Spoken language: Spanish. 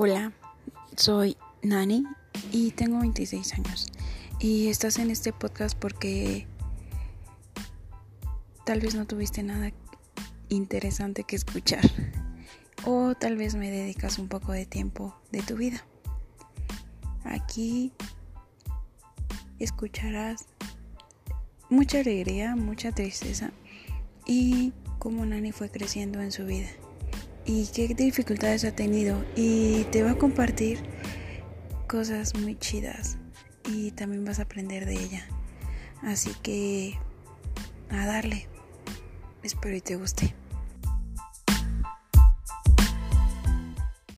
Hola, soy Nani y tengo 26 años. Y estás en este podcast porque tal vez no tuviste nada interesante que escuchar. O tal vez me dedicas un poco de tiempo de tu vida. Aquí escucharás mucha alegría, mucha tristeza y cómo Nani fue creciendo en su vida y qué dificultades ha tenido y te va a compartir cosas muy chidas y también vas a aprender de ella. Así que a darle. Espero y te guste.